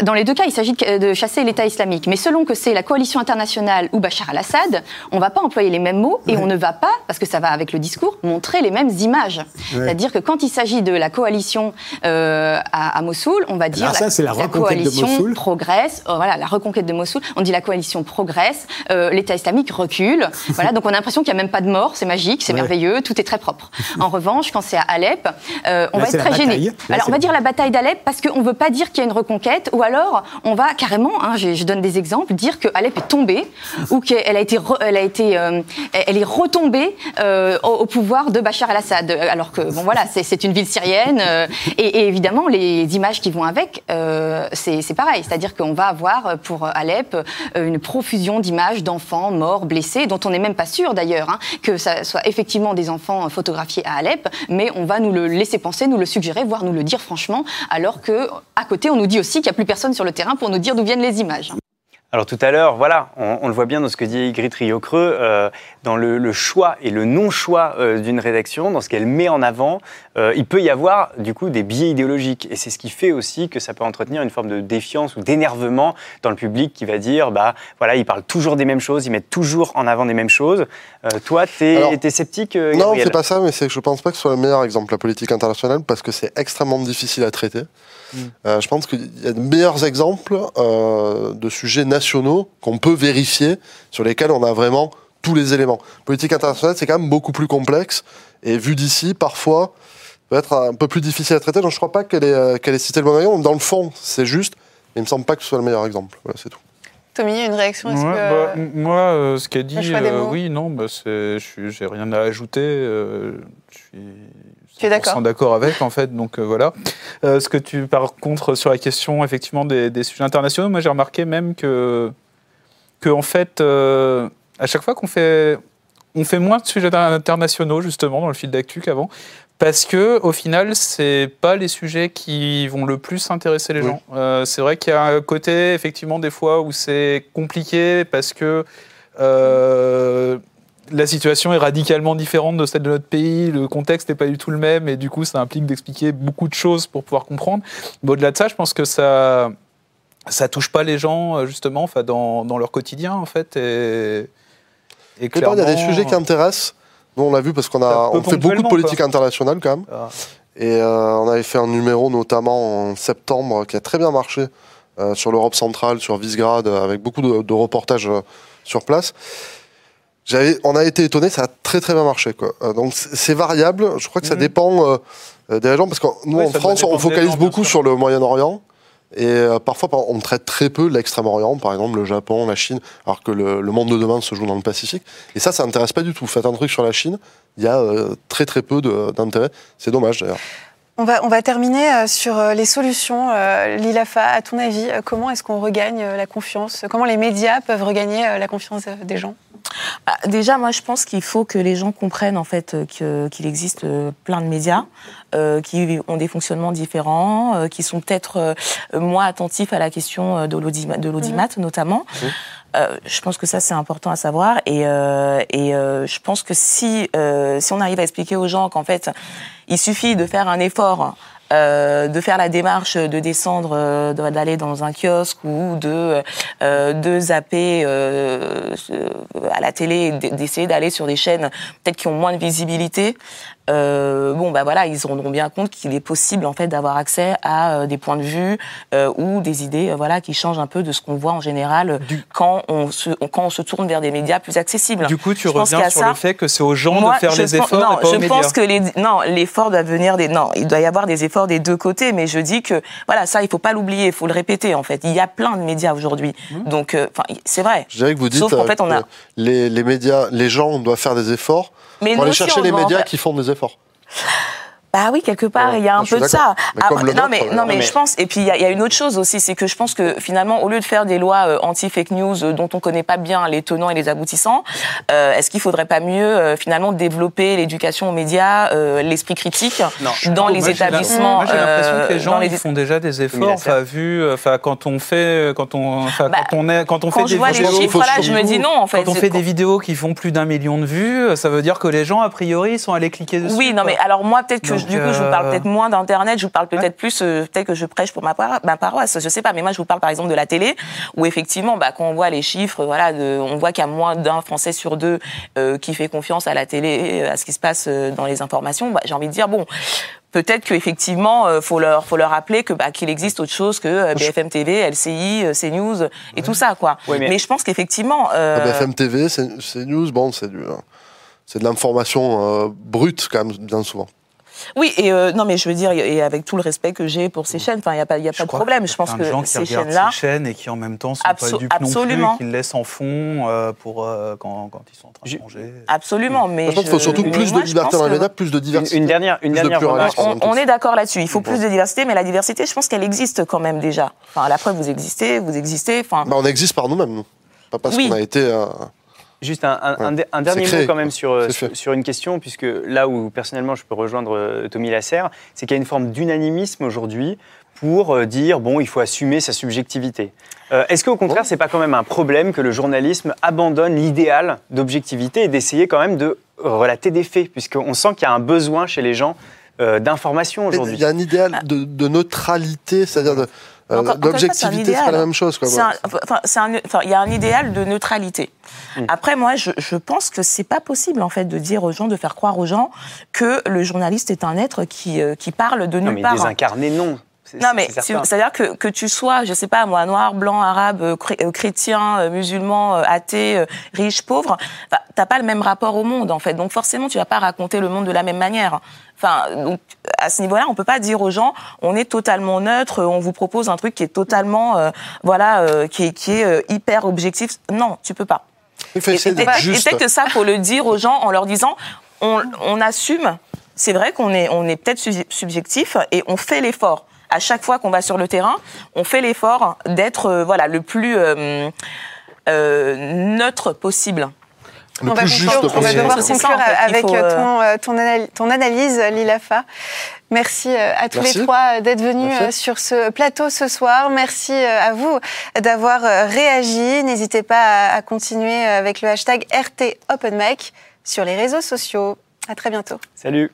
dans les deux cas, il s'agit de chasser l'État islamique. Mais selon que c'est la coalition internationale ou Bachar al-Assad, on ne va pas employer les mêmes mots et on ne va pas, parce que ça va avec le discours, montrer les mêmes images. C'est-à-dire que quand il s'agit de la coalition euh, à, Mossoul, on va dire Alors ça, c'est la, coalition progresse. Oh, voilà, la reconquête de Mossoul. On dit la coalition progresse, euh, l'État islamique recule. voilà, donc on a l'impression qu'il n'y a même pas de mort. C'est magique, c'est merveilleux, tout est très propre. En revanche, quand c'est à Alep, euh, on va être très gêné. Alors on va dire la bataille d'Alep parce qu'on ne veut pas dire qu'il y a une reconquête ou ou alors on va carrément, hein, je, donne des exemples, dire que Alep est tombée ou qu'elle a été, elle a été, elle est retombée au, pouvoir de Bachar el-Assad. Alors que bon voilà, c'est une ville syrienne et, évidemment les images qui vont avec, c'est pareil, c'est-à-dire qu'on va avoir pour Alep une profusion d'images d'enfants morts, blessés, dont on n'est même pas sûr d'ailleurs hein, que ça soit effectivement des enfants photographiés à Alep, mais on va nous le laisser penser, nous le suggérer, voire nous le dire franchement, alors que à côté on nous dit aussi qu'il n'y a plus sur le terrain pour nous dire d'où viennent les images. Alors tout à l'heure, voilà, on, le voit bien dans ce que dit Ygritte Rio-Creux, euh, dans le, choix et le non-choix euh, d'une rédaction, dans ce qu'elle met en avant, euh, il peut y avoir du coup des biais idéologiques. Et c'est ce qui fait aussi que ça peut entretenir une forme de défiance ou d'énervement dans le public qui va dire, bah voilà, ils parlent toujours des mêmes choses, ils mettent toujours en avant des mêmes choses. toi, tu es, sceptique Non, c'est pas ça, mais c'est que je pense pas que ce soit le meilleur exemple, la politique internationale, parce que c'est extrêmement difficile à traiter. Euh, je pense qu'il y a de meilleurs exemples euh, de sujets nationaux qu'on peut vérifier, sur lesquels on a vraiment tous les éléments. Politique internationale, c'est quand même beaucoup plus complexe, et vu d'ici, parfois, peut être un peu plus difficile à traiter. Donc je ne crois pas qu'elle ait, euh, ait cité le bon exemple. Dans le fond, c'est juste, mais il ne me semble pas que ce soit le meilleur exemple. Voilà, c'est tout. Tommy, une réaction ouais, bah, Moi, ce qu'a dit, oui, non, bah, j'ai rien à ajouter. je suis tu es d'accord d'accord avec, en fait. Donc euh, voilà. Euh, ce que tu, par contre, sur la question effectivement des, sujets internationaux, moi j'ai remarqué même que, que en fait, euh, à chaque fois qu'on fait, on fait moins de sujets internationaux justement dans le fil d'actu qu'avant, parce que au final, c'est pas les sujets qui vont le plus intéresser les gens. c'est vrai qu'il y a un côté effectivement des fois où c'est compliqué parce que la situation est radicalement différente de celle de notre pays, le contexte n'est pas du tout le même, et du coup, ça implique d'expliquer beaucoup de choses pour pouvoir comprendre. Mais au-delà de ça, je pense que ça ça touche pas les gens, euh, justement, enfin, dans, dans leur quotidien, en fait. Et, et clairement, il y a des sujets qui intéressent. Nous, on l'a vu parce qu'on a on fait beaucoup de politique internationale, quand même. Ah. Et euh, on avait fait un numéro, notamment en septembre, qui a très bien marché euh, sur l'Europe centrale, sur Visegrad, avec beaucoup de, de reportages sur place on a été étonné, ça a très très bien marché. Quoi. Euh, donc c'est variable, je crois que ça mhm. dépend euh, euh, des régions, parce que nous en France, on focalise beaucoup sur le Moyen-Orient. Et parfois, on traite très peu l'Extrême-Orient, par exemple le Japon, la Chine, alors que le, monde de demain se joue dans le Pacifique. Et ça, ça n'intéresse pas du tout. Faites un truc sur la Chine, il y a très très peu d'intérêt. C'est dommage d'ailleurs. On va, on va terminer sur les solutions. Lilafa, à ton avis, comment est-ce qu'on regagne la confiance? Comment les médias peuvent regagner la confiance des gens? Bah, déjà, moi, je pense qu'il faut que les gens comprennent en fait qu'il existe euh, plein de médias euh, qui ont des fonctionnements différents, euh, qui sont peut-être moins attentifs à la question de l'audimat, mhm. notamment. Je pense que ça c'est important à savoir. Et, et je pense que si si on arrive à expliquer aux gens qu'en fait il suffit de faire un effort euh, de faire la démarche de descendre, euh, d'aller dans un kiosque ou de, euh, de zapper à la télé, d'essayer d'aller sur des chaînes peut-être qui ont moins de visibilité, euh, bon, bah voilà, ils se rendront bien compte qu'il est possible en fait d'avoir accès à euh, des points de vue euh, ou des idées, euh, voilà, qui changent un peu de ce qu'on voit en général quand on se quand on se tourne vers des médias plus accessibles. Du coup, tu reviens sur le fait que c'est aux gens de faire les efforts non, et pas aux médias. Je pense que les, non, l'effort doit venir des non, il doit y avoir des efforts des deux côtés, mais je dis que voilà, ça, il faut pas l'oublier, il faut le répéter en fait. Il y a plein de médias aujourd'hui, mmh. donc enfin, c'est vrai. Je dirais que vous dites Sauf fait, on a... les, les médias, les gens doivent faire des efforts mais pour aller chercher les médias qui font des efforts. Bah oui, quelque part, il y a un peu de ça. non, mais, non, mais, je pense. Et puis, il y, a une autre chose aussi, c'est que je pense que finalement, au lieu de faire des lois euh, anti-fake news euh, dont on connaît pas bien les tenants et les aboutissants, euh, est-ce qu'il faudrait pas mieux finalement développer l'éducation aux médias, l'esprit critique dans les établissements Moi, j'ai l'impression que les gens ils font déjà des efforts. Enfin, vu, enfin, quand on fait, quand on, bah, quand on est, quand on fait des je vois vidéos, les chiffres, là, je me dis non. En fait, quand on fait des vidéos qui font plus d'un million de vues, ça veut dire que les gens, a priori, sont allés cliquer dessus. Oui, non, mais alors moi, peut-être que du coup, je vous parle euh, peut-être moins d'Internet, je vous parle peut-être plus, euh, peut-être que je prêche pour ma, ma paroisse, je sais pas, mais moi, je vous parle par exemple de la télé, où effectivement, bah, quand on voit les chiffres, voilà, de, on voit qu'il y a moins d'un Français sur deux euh, qui fait confiance à la télé, à ce qui se passe dans les informations. Bah, J'ai envie de dire, bon, peut-être qu'effectivement, il faut leur, faut leur rappeler que bah, qu'il existe autre chose que BFM TV, LCI, CNews et tout ça, quoi. mais... je pense qu'effectivement. BFM TV, CNews, bon, c'est du, c'est de l'information brute quand même bien souvent. Oui, et euh, non, mais je veux dire, et avec tout le respect que j'ai pour ces chaînes, enfin, il n'y a pas, y a pas de problème. Je pense que gens ces chaînes-là. Ces chaînes et qui en même temps sont pas dupes absolument. non plus, qu'ils laissent en fond euh, pour euh, quand, quand, ils sont en train de manger. Absolument, mais. Je pense qu'il faut surtout plus de liberté dans les médias, plus de diversité. Une, dernière, une dernière. On, on, est d'accord là-dessus. Il faut plus de diversité, mais la diversité, je pense qu'elle existe quand même déjà. Enfin, à la preuve, vous existez, vous existez. Enfin. Bah, on existe par nous-mêmes, nous. Pas parce qu'on a été. Juste un, dernier mot quand même sur, sur, une question, puisque là où personnellement je peux rejoindre euh, Tommy Lasserre, c'est qu'il y a une forme d'unanimisme aujourd'hui pour euh, dire bon, il faut assumer sa subjectivité. Euh, est-ce qu'au contraire, c'est pas quand même un problème que le journalisme abandonne l'idéal d'objectivité et d'essayer quand même de relater des faits, puisqu'on sent qu'il y a un besoin chez les gens d'information aujourd'hui? Il y a un idéal de, de neutralité, c'est-à-dire de L'objectivité, c'est pas la même chose. Il y a un idéal de neutralité. Hmm. Après, moi, je, je pense que c'est pas possible, en fait, de dire aux gens, de faire croire aux gens que le journaliste est un être qui, euh, qui parle de nulle non, mais part. Désincarné, non. Non, mais c'est-à-dire que, que tu sois, je sais pas, moi, noir, blanc, arabe, euh, chrétien, musulman, athée, riche, pauvre, t'as pas le même rapport au monde, en fait. Donc, forcément, tu vas pas raconter le monde de la même manière. Enfin, donc, à ce niveau-là, on peut pas dire aux gens, on est totalement neutre, on vous propose un truc qui est totalement, euh, voilà, euh, qui est, qui est euh, hyper objectif. Non, tu peux pas. et, peut-être que ça, faut le dire aux gens en leur disant, on, on assume. C'est vrai qu'on est, on est peut-être subjectif et on fait l'effort. À chaque fois qu'on va sur le terrain, on fait l'effort d'être, voilà, le plus neutre possible on va, devoir conclure avec euh, euh, ton, ton, analyse, Lilafa. Merci euh, à tous les trois d'être venus sur ce plateau ce soir. Merci à vous d'avoir réagi. N'hésitez pas à continuer avec le hashtag RT sur les réseaux sociaux. À très bientôt. Salut.